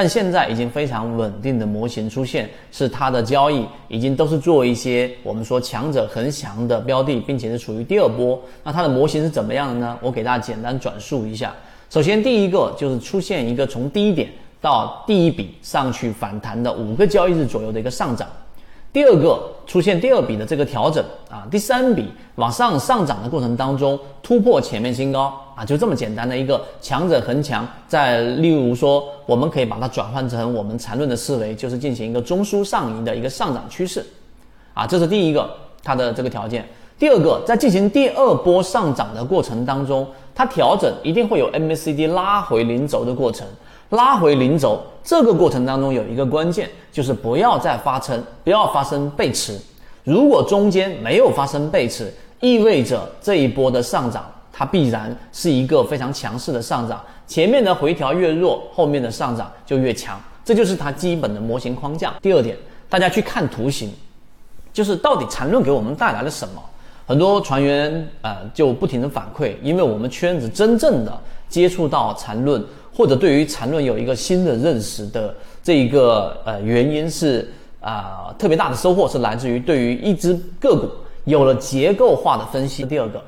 但现在已经非常稳定的模型出现，是它的交易已经都是做一些我们说强者恒强的标的，并且是处于第二波。那它的模型是怎么样的呢？我给大家简单转述一下。首先，第一个就是出现一个从低点到第一笔上去反弹的五个交易日左右的一个上涨；第二个出现第二笔的这个调整啊；第三笔往上上涨的过程当中突破前面新高啊，就这么简单的一个强者恒强。再例如说，我们可以把它转换成我们缠论的思维，就是进行一个中枢上移的一个上涨趋势啊，这是第一个它的这个条件。第二个，在进行第二波上涨的过程当中，它调整一定会有 MACD 拉回零轴的过程，拉回零轴这个过程当中有一个关键，就是不要再发生，不要发生背驰。如果中间没有发生背驰，意味着这一波的上涨它必然是一个非常强势的上涨，前面的回调越弱，后面的上涨就越强，这就是它基本的模型框架。第二点，大家去看图形，就是到底缠论给我们带来了什么。很多船员呃就不停的反馈，因为我们圈子真正的接触到缠论，或者对于缠论有一个新的认识的这一个呃原因是啊特别大的收获是来自于对于一只个股有了结构化的分析。第二个，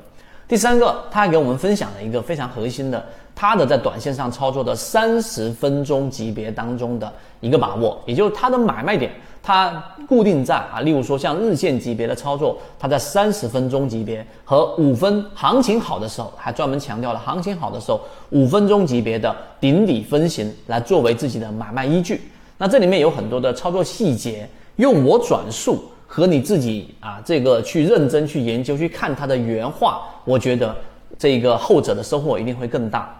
第三个，他还给我们分享了一个非常核心的，他的在短线上操作的三十分钟级别当中的一个把握，也就是他的买卖点。它固定在啊，例如说像日线级别的操作，它在三十分钟级别和五分行情好的时候，还专门强调了行情好的时候五分钟级别的顶底分型来作为自己的买卖依据。那这里面有很多的操作细节，用我转述和你自己啊这个去认真去研究去看它的原话，我觉得这个后者的收获一定会更大。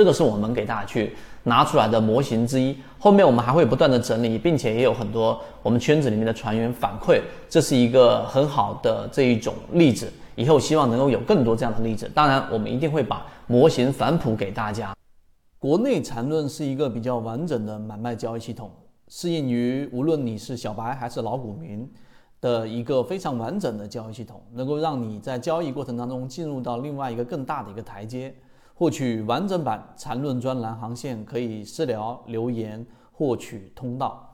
这个是我们给大家去拿出来的模型之一，后面我们还会不断的整理，并且也有很多我们圈子里面的船员反馈，这是一个很好的这一种例子。以后希望能够有更多这样的例子。当然，我们一定会把模型反哺给大家。国内缠论是一个比较完整的买卖交易系统，适应于无论你是小白还是老股民的一个非常完整的交易系统，能够让你在交易过程当中进入到另外一个更大的一个台阶。获取完整版缠论专栏航线，可以私聊留言获取通道。